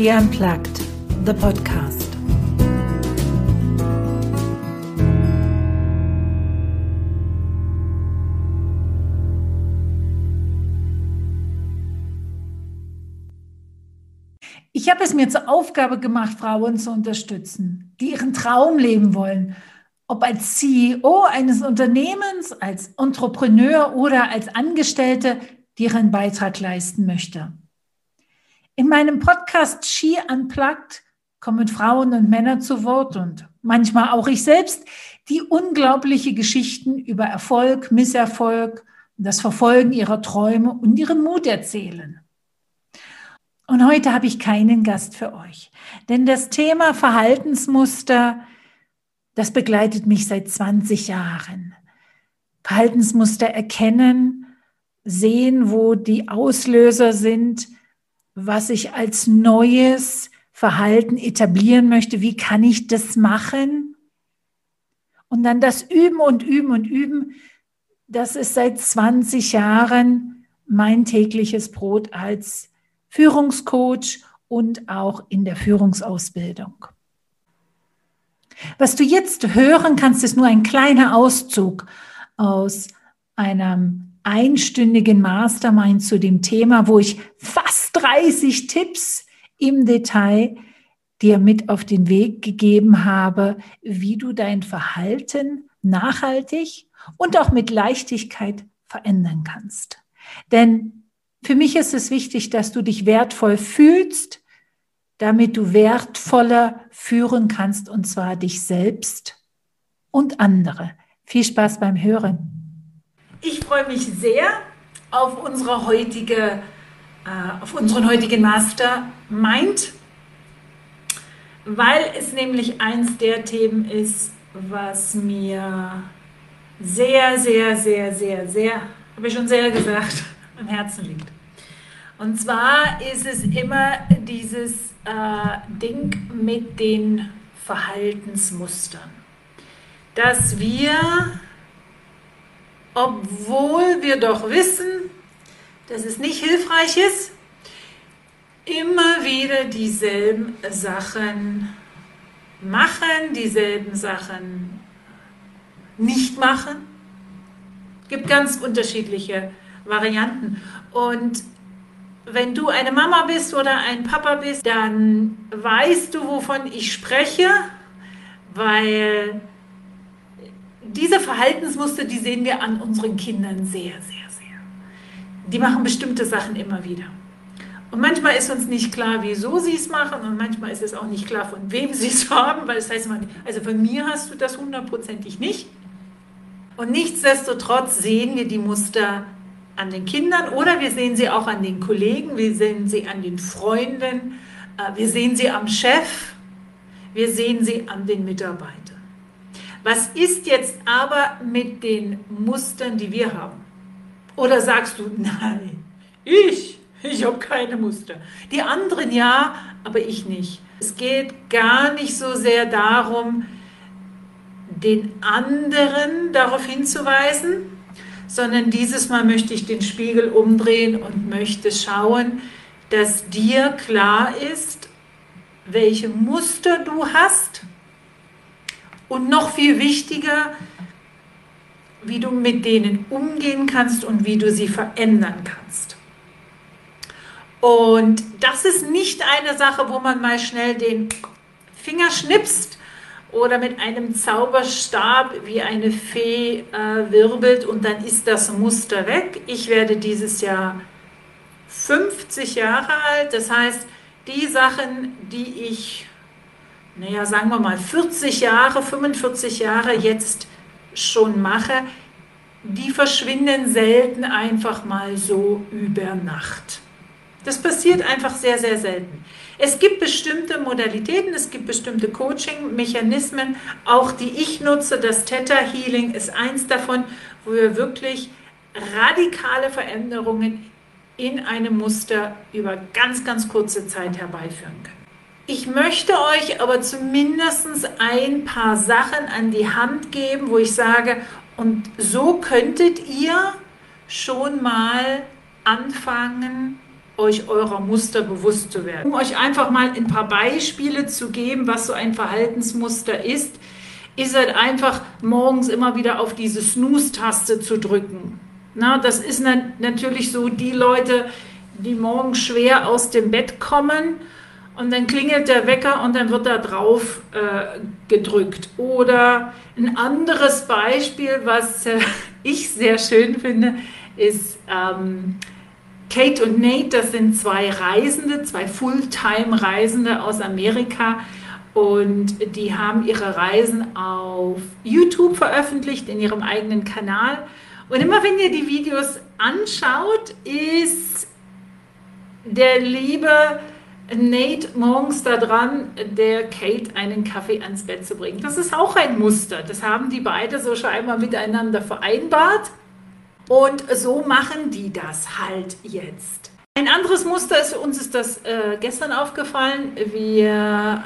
She Unplugged, the podcast. Ich habe es mir zur Aufgabe gemacht, Frauen zu unterstützen, die ihren Traum leben wollen. Ob als CEO eines Unternehmens, als Entrepreneur oder als Angestellte, die ihren Beitrag leisten möchte. In meinem Podcast She Unplugged kommen Frauen und Männer zu Wort und manchmal auch ich selbst, die unglaubliche Geschichten über Erfolg, Misserfolg, das Verfolgen ihrer Träume und ihren Mut erzählen. Und heute habe ich keinen Gast für euch, denn das Thema Verhaltensmuster, das begleitet mich seit 20 Jahren. Verhaltensmuster erkennen, sehen, wo die Auslöser sind, was ich als neues Verhalten etablieren möchte. Wie kann ich das machen? Und dann das Üben und Üben und Üben. Das ist seit 20 Jahren mein tägliches Brot als Führungscoach und auch in der Führungsausbildung. Was du jetzt hören kannst, ist nur ein kleiner Auszug aus einem einstündigen Mastermind zu dem Thema, wo ich fast 30 Tipps im Detail dir mit auf den Weg gegeben habe, wie du dein Verhalten nachhaltig und auch mit Leichtigkeit verändern kannst. Denn für mich ist es wichtig, dass du dich wertvoll fühlst, damit du wertvoller führen kannst, und zwar dich selbst und andere. Viel Spaß beim Hören. Ich freue mich sehr auf unsere heutige, äh, auf unseren heutigen Mastermind, weil es nämlich eins der Themen ist, was mir sehr, sehr, sehr, sehr, sehr, habe ich schon sehr gesagt, am Herzen liegt. Und zwar ist es immer dieses äh, Ding mit den Verhaltensmustern, dass wir obwohl wir doch wissen, dass es nicht hilfreich ist, immer wieder dieselben Sachen machen, dieselben Sachen nicht machen. Es gibt ganz unterschiedliche Varianten. Und wenn du eine Mama bist oder ein Papa bist, dann weißt du, wovon ich spreche, weil diese Verhaltensmuster, die sehen wir an unseren Kindern sehr, sehr, sehr. Die machen bestimmte Sachen immer wieder. Und manchmal ist uns nicht klar, wieso sie es machen und manchmal ist es auch nicht klar, von wem sie es haben, weil es heißt immer, also von mir hast du das hundertprozentig nicht. Und nichtsdestotrotz sehen wir die Muster an den Kindern oder wir sehen sie auch an den Kollegen, wir sehen sie an den Freunden, äh, wir sehen sie am Chef, wir sehen sie an den Mitarbeitern. Was ist jetzt aber mit den Mustern, die wir haben? Oder sagst du, nein, ich, ich habe keine Muster. Die anderen ja, aber ich nicht. Es geht gar nicht so sehr darum, den anderen darauf hinzuweisen, sondern dieses Mal möchte ich den Spiegel umdrehen und möchte schauen, dass dir klar ist, welche Muster du hast und noch viel wichtiger, wie du mit denen umgehen kannst und wie du sie verändern kannst. Und das ist nicht eine Sache, wo man mal schnell den Finger schnipst oder mit einem Zauberstab wie eine Fee äh, wirbelt und dann ist das Muster weg. Ich werde dieses Jahr 50 Jahre alt. Das heißt, die Sachen, die ich naja, sagen wir mal 40 Jahre, 45 Jahre jetzt schon mache, die verschwinden selten einfach mal so über Nacht. Das passiert einfach sehr, sehr selten. Es gibt bestimmte Modalitäten, es gibt bestimmte Coaching-Mechanismen, auch die ich nutze. Das Theta Healing ist eins davon, wo wir wirklich radikale Veränderungen in einem Muster über ganz, ganz kurze Zeit herbeiführen können. Ich möchte euch aber zumindest ein paar Sachen an die Hand geben, wo ich sage, und so könntet ihr schon mal anfangen, euch eurer Muster bewusst zu werden. Um euch einfach mal ein paar Beispiele zu geben, was so ein Verhaltensmuster ist, ist halt einfach morgens immer wieder auf diese Snooze-Taste zu drücken. Na, das ist natürlich so die Leute, die morgens schwer aus dem Bett kommen und dann klingelt der Wecker und dann wird da drauf äh, gedrückt. Oder ein anderes Beispiel, was äh, ich sehr schön finde, ist ähm, Kate und Nate, das sind zwei Reisende, zwei Fulltime-Reisende aus Amerika. Und die haben ihre Reisen auf YouTube veröffentlicht, in ihrem eigenen Kanal. Und immer wenn ihr die Videos anschaut, ist der liebe Nate morgens da dran, der Kate einen Kaffee ans Bett zu bringen. Das ist auch ein Muster. Das haben die beide so scheinbar miteinander vereinbart. Und so machen die das halt jetzt. Ein anderes Muster ist, uns ist das äh, gestern aufgefallen. Wir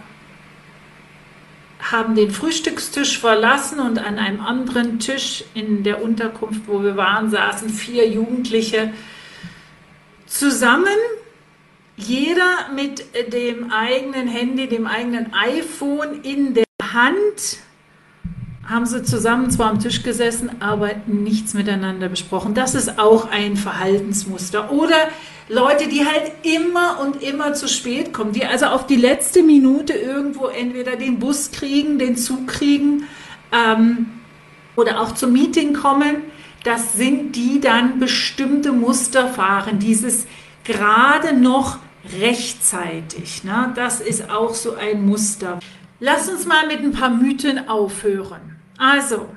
haben den Frühstückstisch verlassen und an einem anderen Tisch in der Unterkunft, wo wir waren, saßen vier Jugendliche zusammen jeder mit dem eigenen Handy, dem eigenen iPhone in der Hand haben sie zusammen zwar am Tisch gesessen, aber nichts miteinander besprochen. Das ist auch ein Verhaltensmuster. Oder Leute, die halt immer und immer zu spät kommen, die also auf die letzte Minute irgendwo entweder den Bus kriegen, den Zug kriegen ähm, oder auch zum Meeting kommen. Das sind die dann bestimmte Muster fahren. Dieses gerade noch rechtzeitig. Ne? Das ist auch so ein Muster. Lass uns mal mit ein paar Mythen aufhören. Also,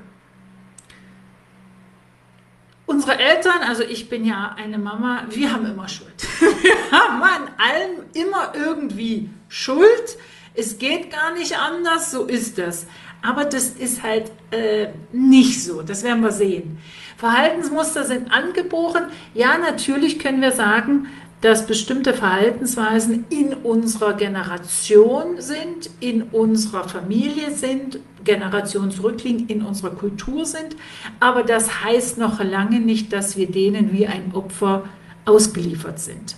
unsere Eltern, also ich bin ja eine Mama, wir haben immer Schuld. Wir haben an allem immer irgendwie Schuld. Es geht gar nicht anders, so ist das. Aber das ist halt äh, nicht so, das werden wir sehen. Verhaltensmuster sind angeboren. Ja, natürlich können wir sagen, dass bestimmte Verhaltensweisen in unserer Generation sind, in unserer Familie sind, Generationen zurückliegen, in unserer Kultur sind. Aber das heißt noch lange nicht, dass wir denen wie ein Opfer ausgeliefert sind.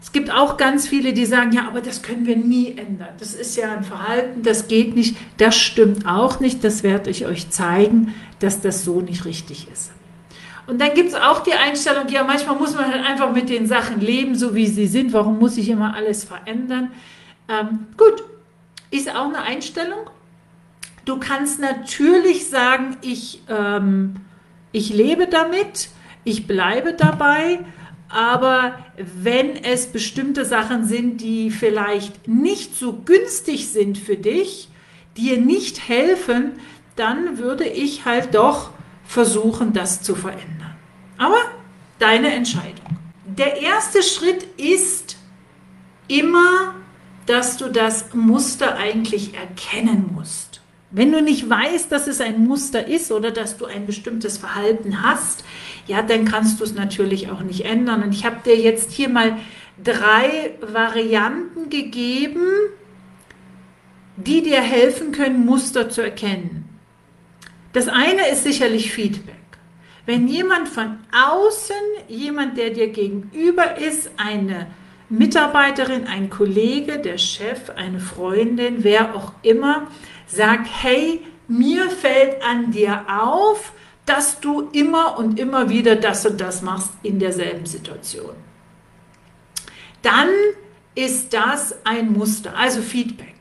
Es gibt auch ganz viele, die sagen, ja, aber das können wir nie ändern. Das ist ja ein Verhalten, das geht nicht. Das stimmt auch nicht. Das werde ich euch zeigen, dass das so nicht richtig ist. Und dann gibt es auch die Einstellung, ja, manchmal muss man halt einfach mit den Sachen leben, so wie sie sind. Warum muss ich immer alles verändern? Ähm, gut, ist auch eine Einstellung. Du kannst natürlich sagen, ich, ähm, ich lebe damit, ich bleibe dabei, aber wenn es bestimmte Sachen sind, die vielleicht nicht so günstig sind für dich, dir nicht helfen, dann würde ich halt doch versuchen, das zu verändern. Aber deine Entscheidung. Der erste Schritt ist immer, dass du das Muster eigentlich erkennen musst. Wenn du nicht weißt, dass es ein Muster ist oder dass du ein bestimmtes Verhalten hast, ja, dann kannst du es natürlich auch nicht ändern. Und ich habe dir jetzt hier mal drei Varianten gegeben, die dir helfen können, Muster zu erkennen. Das eine ist sicherlich Feedback. Wenn jemand von außen, jemand, der dir gegenüber ist, eine Mitarbeiterin, ein Kollege, der Chef, eine Freundin, wer auch immer, sagt, hey, mir fällt an dir auf, dass du immer und immer wieder das und das machst in derselben Situation. Dann ist das ein Muster, also Feedback.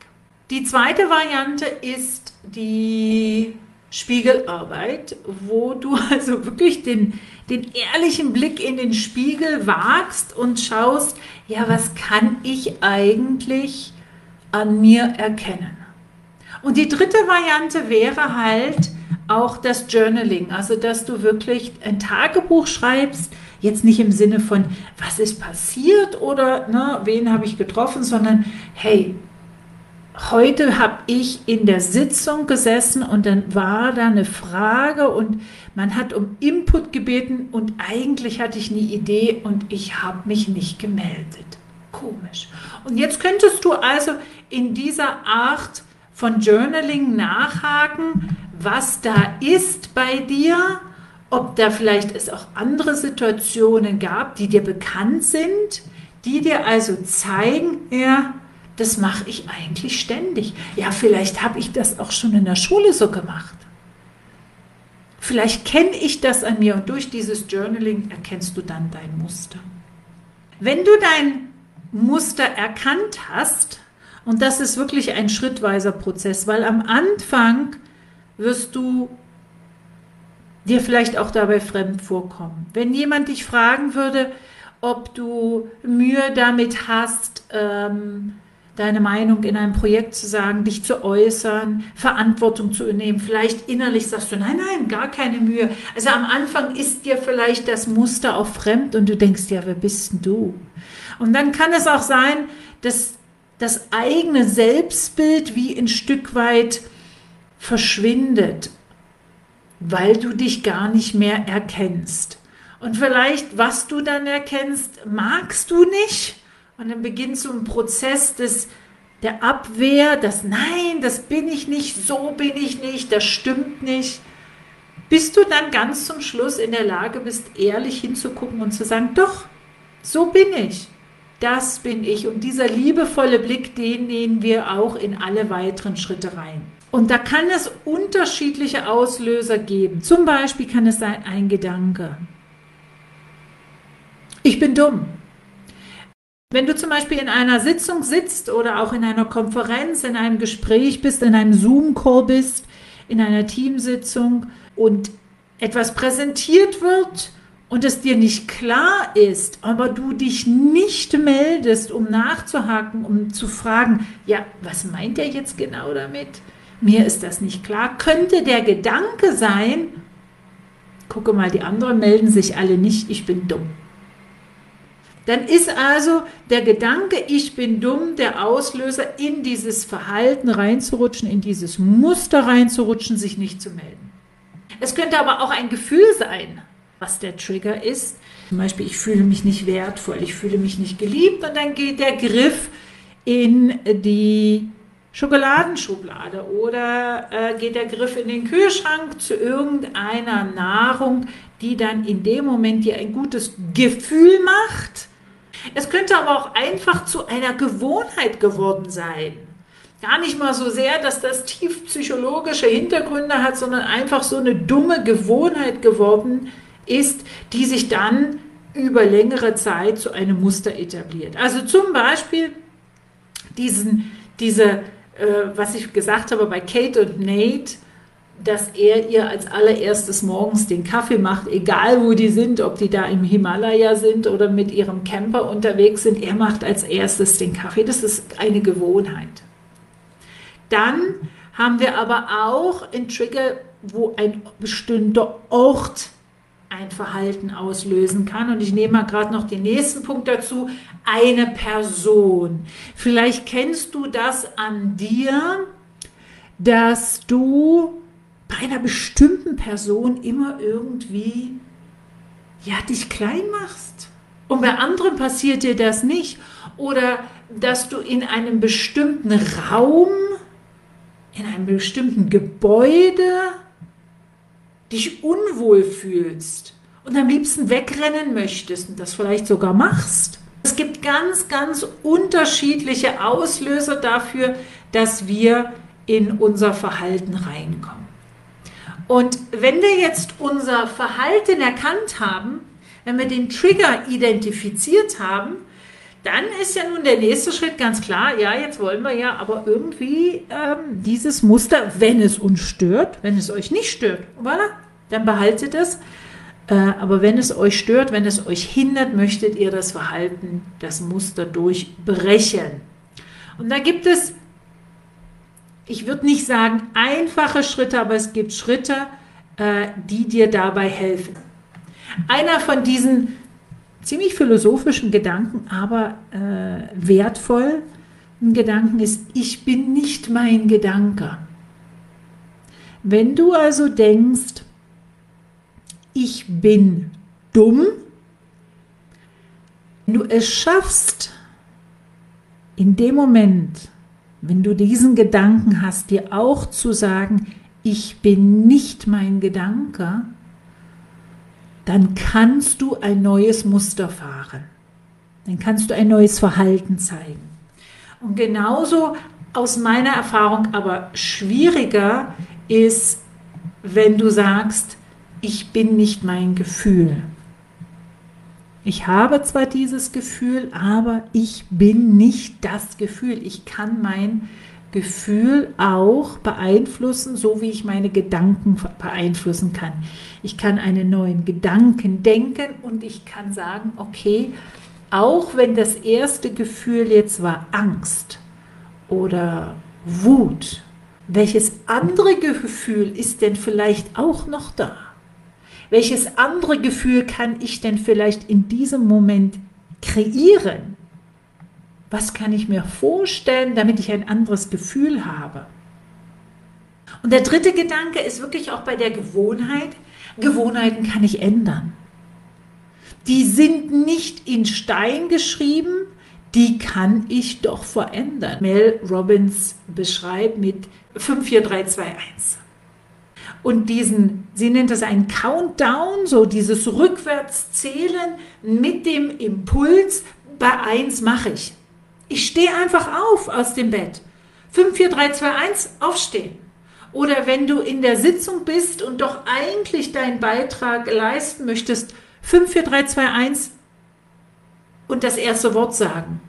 Die zweite Variante ist die Spiegelarbeit, wo du also wirklich den, den ehrlichen Blick in den Spiegel wagst und schaust, ja, was kann ich eigentlich an mir erkennen? Und die dritte Variante wäre halt auch das Journaling, also dass du wirklich ein Tagebuch schreibst, jetzt nicht im Sinne von, was ist passiert oder ne, wen habe ich getroffen, sondern hey, heute habe ich in der Sitzung gesessen und dann war da eine Frage und man hat um Input gebeten und eigentlich hatte ich eine Idee und ich habe mich nicht gemeldet. Komisch. Und jetzt könntest du also in dieser Art von Journaling nachhaken, was da ist bei dir ob da vielleicht es auch andere Situationen gab, die dir bekannt sind, die dir also zeigen, ja, das mache ich eigentlich ständig. Ja, vielleicht habe ich das auch schon in der Schule so gemacht. Vielleicht kenne ich das an mir und durch dieses Journaling erkennst du dann dein Muster. Wenn du dein Muster erkannt hast, und das ist wirklich ein schrittweiser Prozess, weil am Anfang wirst du dir vielleicht auch dabei fremd vorkommen. Wenn jemand dich fragen würde, ob du Mühe damit hast, ähm, deine Meinung in einem Projekt zu sagen, dich zu äußern, Verantwortung zu übernehmen. Vielleicht innerlich sagst du, nein, nein, gar keine Mühe. Also am Anfang ist dir vielleicht das Muster auch fremd und du denkst, ja, wer bist denn du? Und dann kann es auch sein, dass das eigene Selbstbild wie ein Stück weit verschwindet, weil du dich gar nicht mehr erkennst. Und vielleicht, was du dann erkennst, magst du nicht. Und dann beginnt so ein Prozess des, der Abwehr, das Nein, das bin ich nicht, so bin ich nicht, das stimmt nicht. Bis du dann ganz zum Schluss in der Lage bist, ehrlich hinzugucken und zu sagen, doch, so bin ich. Das bin ich. Und dieser liebevolle Blick, den nehmen wir auch in alle weiteren Schritte rein. Und da kann es unterschiedliche Auslöser geben. Zum Beispiel kann es sein ein Gedanke. Ich bin dumm. Wenn du zum Beispiel in einer Sitzung sitzt oder auch in einer Konferenz, in einem Gespräch bist, in einem Zoom-Call bist, in einer Teamsitzung und etwas präsentiert wird und es dir nicht klar ist, aber du dich nicht meldest, um nachzuhaken, um zu fragen, ja, was meint er jetzt genau damit? Mir ist das nicht klar. Könnte der Gedanke sein, gucke mal, die anderen melden sich alle nicht, ich bin dumm. Dann ist also der Gedanke, ich bin dumm, der Auslöser, in dieses Verhalten reinzurutschen, in dieses Muster reinzurutschen, sich nicht zu melden. Es könnte aber auch ein Gefühl sein, was der Trigger ist. Zum Beispiel, ich fühle mich nicht wertvoll, ich fühle mich nicht geliebt und dann geht der Griff in die Schokoladenschublade oder äh, geht der Griff in den Kühlschrank zu irgendeiner Nahrung, die dann in dem Moment dir ein gutes Gefühl macht. Es könnte aber auch einfach zu einer Gewohnheit geworden sein. Gar nicht mal so sehr, dass das tief psychologische Hintergründe hat, sondern einfach so eine dumme Gewohnheit geworden ist, die sich dann über längere Zeit zu einem Muster etabliert. Also zum Beispiel diesen, diese, äh, was ich gesagt habe bei Kate und Nate, dass er ihr als allererstes morgens den Kaffee macht, egal wo die sind, ob die da im Himalaya sind oder mit ihrem Camper unterwegs sind. Er macht als erstes den Kaffee. Das ist eine Gewohnheit. Dann haben wir aber auch einen Trigger, wo ein bestimmter Ort ein Verhalten auslösen kann. Und ich nehme mal gerade noch den nächsten Punkt dazu. Eine Person. Vielleicht kennst du das an dir, dass du bei einer bestimmten Person immer irgendwie ja, dich klein machst. Und bei anderen passiert dir das nicht. Oder dass du in einem bestimmten Raum, in einem bestimmten Gebäude dich unwohl fühlst und am liebsten wegrennen möchtest und das vielleicht sogar machst. Es gibt ganz, ganz unterschiedliche Auslöser dafür, dass wir in unser Verhalten reinkommen. Und wenn wir jetzt unser Verhalten erkannt haben, wenn wir den Trigger identifiziert haben, dann ist ja nun der nächste Schritt ganz klar, ja, jetzt wollen wir ja aber irgendwie ähm, dieses Muster, wenn es uns stört, wenn es euch nicht stört, voilà, dann behaltet es. Äh, aber wenn es euch stört, wenn es euch hindert, möchtet ihr das Verhalten, das Muster durchbrechen. Und da gibt es ich würde nicht sagen einfache Schritte, aber es gibt Schritte, äh, die dir dabei helfen. Einer von diesen ziemlich philosophischen Gedanken, aber äh, wertvoll Gedanken ist, ich bin nicht mein Gedanke. Wenn du also denkst, ich bin dumm, wenn du es schaffst, in dem Moment wenn du diesen Gedanken hast, dir auch zu sagen, ich bin nicht mein Gedanke, dann kannst du ein neues Muster fahren. Dann kannst du ein neues Verhalten zeigen. Und genauso aus meiner Erfahrung aber schwieriger ist, wenn du sagst, ich bin nicht mein Gefühl. Ich habe zwar dieses Gefühl, aber ich bin nicht das Gefühl. Ich kann mein Gefühl auch beeinflussen, so wie ich meine Gedanken beeinflussen kann. Ich kann einen neuen Gedanken denken und ich kann sagen, okay, auch wenn das erste Gefühl jetzt war Angst oder Wut, welches andere Gefühl ist denn vielleicht auch noch da? Welches andere Gefühl kann ich denn vielleicht in diesem Moment kreieren? Was kann ich mir vorstellen, damit ich ein anderes Gefühl habe? Und der dritte Gedanke ist wirklich auch bei der Gewohnheit. Gewohnheiten kann ich ändern. Die sind nicht in Stein geschrieben, die kann ich doch verändern. Mel Robbins beschreibt mit 54321 und diesen, sie nennt das einen Countdown, so dieses Rückwärtszählen mit dem Impuls, bei 1 mache ich. Ich stehe einfach auf aus dem Bett. 5, 4, 3, 2, 1, aufstehen. Oder wenn du in der Sitzung bist und doch eigentlich deinen Beitrag leisten möchtest, 5, 4, 3, 2, 1 und das erste Wort sagen.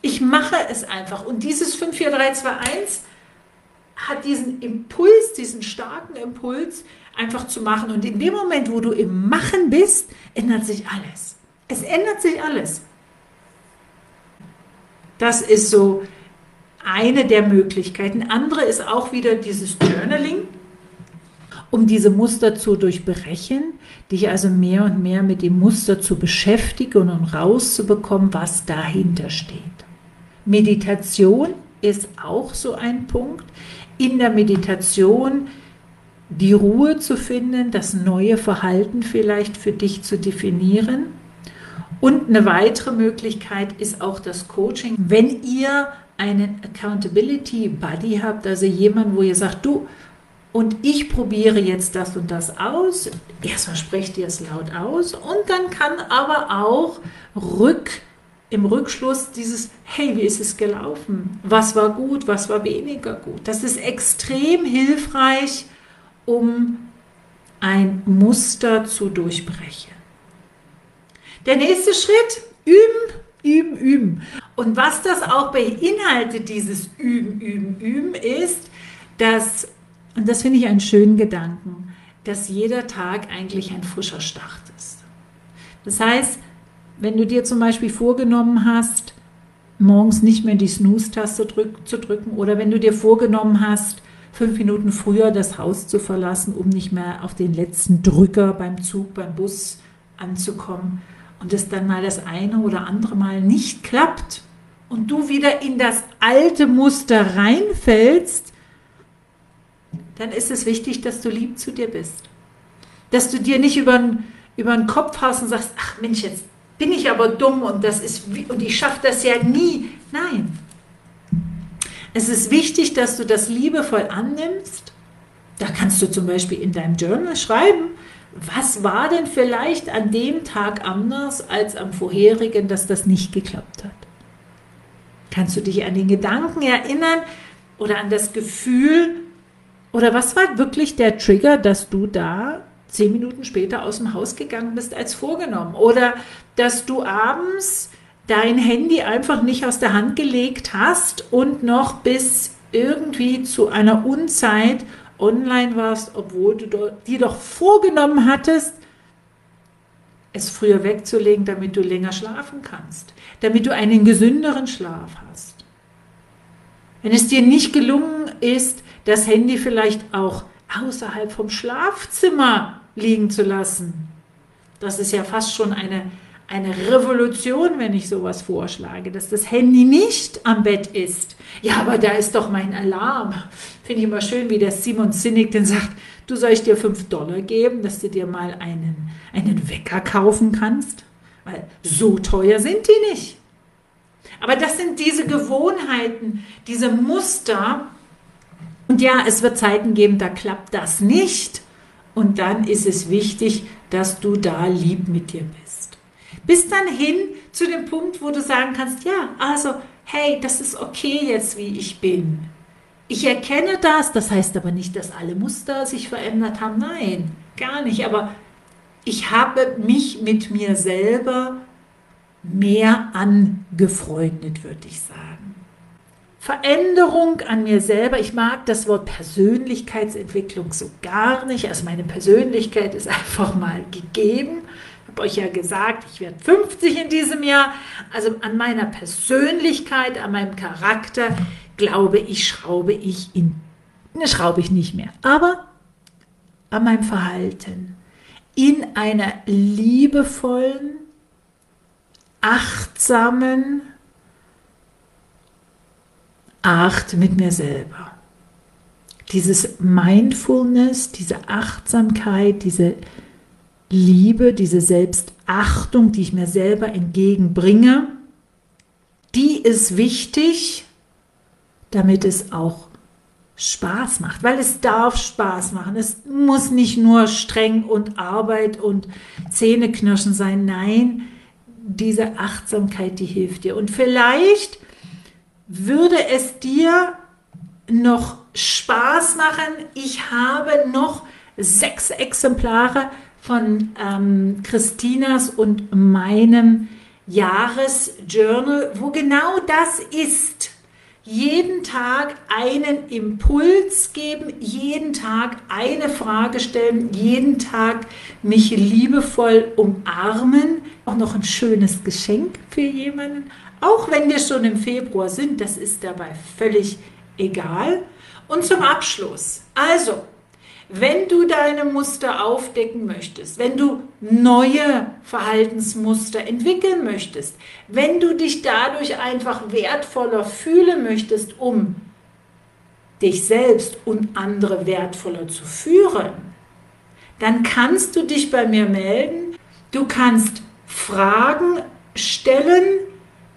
Ich mache es einfach. Und dieses 5, 4, 3, 2, 1 hat diesen Impuls, diesen starken Impuls, einfach zu machen. Und in dem Moment, wo du im Machen bist, ändert sich alles. Es ändert sich alles. Das ist so eine der Möglichkeiten. Andere ist auch wieder dieses Journaling, um diese Muster zu durchbrechen, dich also mehr und mehr mit dem Muster zu beschäftigen und rauszubekommen, was dahinter steht. Meditation ist auch so ein Punkt in der Meditation die Ruhe zu finden, das neue Verhalten vielleicht für dich zu definieren. Und eine weitere Möglichkeit ist auch das Coaching. Wenn ihr einen Accountability Buddy habt, also jemanden, wo ihr sagt, du, und ich probiere jetzt das und das aus. Erstmal sprecht ihr es laut aus und dann kann aber auch rück im Rückschluss dieses, hey, wie ist es gelaufen? Was war gut, was war weniger gut? Das ist extrem hilfreich, um ein Muster zu durchbrechen. Der nächste Schritt, üben, üben, üben. Und was das auch beinhaltet, dieses Üben, Üben, Üben, ist, dass, und das finde ich einen schönen Gedanken, dass jeder Tag eigentlich ein frischer Start ist. Das heißt, wenn du dir zum Beispiel vorgenommen hast, morgens nicht mehr die Snooze-Taste drück, zu drücken oder wenn du dir vorgenommen hast, fünf Minuten früher das Haus zu verlassen, um nicht mehr auf den letzten Drücker beim Zug, beim Bus anzukommen und es dann mal das eine oder andere Mal nicht klappt und du wieder in das alte Muster reinfällst, dann ist es wichtig, dass du lieb zu dir bist. Dass du dir nicht über, über den Kopf hast und sagst, ach Mensch, jetzt bin ich aber dumm und das ist und ich schaffe das ja nie. Nein. Es ist wichtig, dass du das liebevoll annimmst. Da kannst du zum Beispiel in deinem Journal schreiben, was war denn vielleicht an dem Tag anders als am vorherigen, dass das nicht geklappt hat. Kannst du dich an den Gedanken erinnern oder an das Gefühl oder was war wirklich der Trigger, dass du da zehn Minuten später aus dem Haus gegangen bist als vorgenommen. Oder dass du abends dein Handy einfach nicht aus der Hand gelegt hast und noch bis irgendwie zu einer Unzeit online warst, obwohl du dir doch vorgenommen hattest, es früher wegzulegen, damit du länger schlafen kannst, damit du einen gesünderen Schlaf hast. Wenn es dir nicht gelungen ist, das Handy vielleicht auch außerhalb vom Schlafzimmer liegen zu lassen. Das ist ja fast schon eine, eine Revolution, wenn ich sowas vorschlage, dass das Handy nicht am Bett ist. Ja, aber da ist doch mein Alarm. Finde ich immer schön, wie der Simon Sinek dann sagt, du soll ich dir 5 Dollar geben, dass du dir mal einen, einen Wecker kaufen kannst. Weil so teuer sind die nicht. Aber das sind diese Gewohnheiten, diese Muster, und ja, es wird Zeiten geben, da klappt das nicht. Und dann ist es wichtig, dass du da lieb mit dir bist. Bis dann hin zu dem Punkt, wo du sagen kannst, ja, also, hey, das ist okay jetzt, wie ich bin. Ich erkenne das, das heißt aber nicht, dass alle Muster sich verändert haben. Nein, gar nicht. Aber ich habe mich mit mir selber mehr angefreundet, würde ich sagen. Veränderung an mir selber. Ich mag das Wort Persönlichkeitsentwicklung so gar nicht. Also meine Persönlichkeit ist einfach mal gegeben. Ich habe euch ja gesagt, ich werde 50 in diesem Jahr. Also an meiner Persönlichkeit, an meinem Charakter, glaube ich, schraube ich in, ne, schraube ich nicht mehr. Aber an meinem Verhalten, in einer liebevollen, achtsamen Art mit mir selber. Dieses Mindfulness, diese Achtsamkeit, diese Liebe, diese Selbstachtung, die ich mir selber entgegenbringe, die ist wichtig, damit es auch Spaß macht, weil es darf Spaß machen. Es muss nicht nur streng und Arbeit und Zähneknirschen sein. Nein, diese Achtsamkeit, die hilft dir. Und vielleicht würde es dir noch Spaß machen. Ich habe noch sechs Exemplare von ähm, Christinas und meinem Jahresjournal, wo genau das ist jeden Tag einen Impuls geben, jeden Tag eine Frage stellen, jeden Tag mich liebevoll umarmen. Auch noch ein schönes Geschenk für jemanden. Auch wenn wir schon im Februar sind, das ist dabei völlig egal. Und zum Abschluss, also wenn du deine Muster aufdecken möchtest, wenn du neue Verhaltensmuster entwickeln möchtest, wenn du dich dadurch einfach wertvoller fühlen möchtest, um dich selbst und andere wertvoller zu führen, dann kannst du dich bei mir melden. Du kannst Fragen stellen,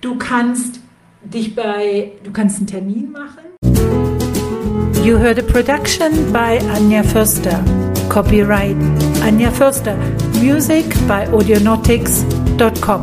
du kannst dich bei, du kannst einen Termin machen. You heard a production by Anja Förster. Copyright Anja Förster. Music by audionautics.com.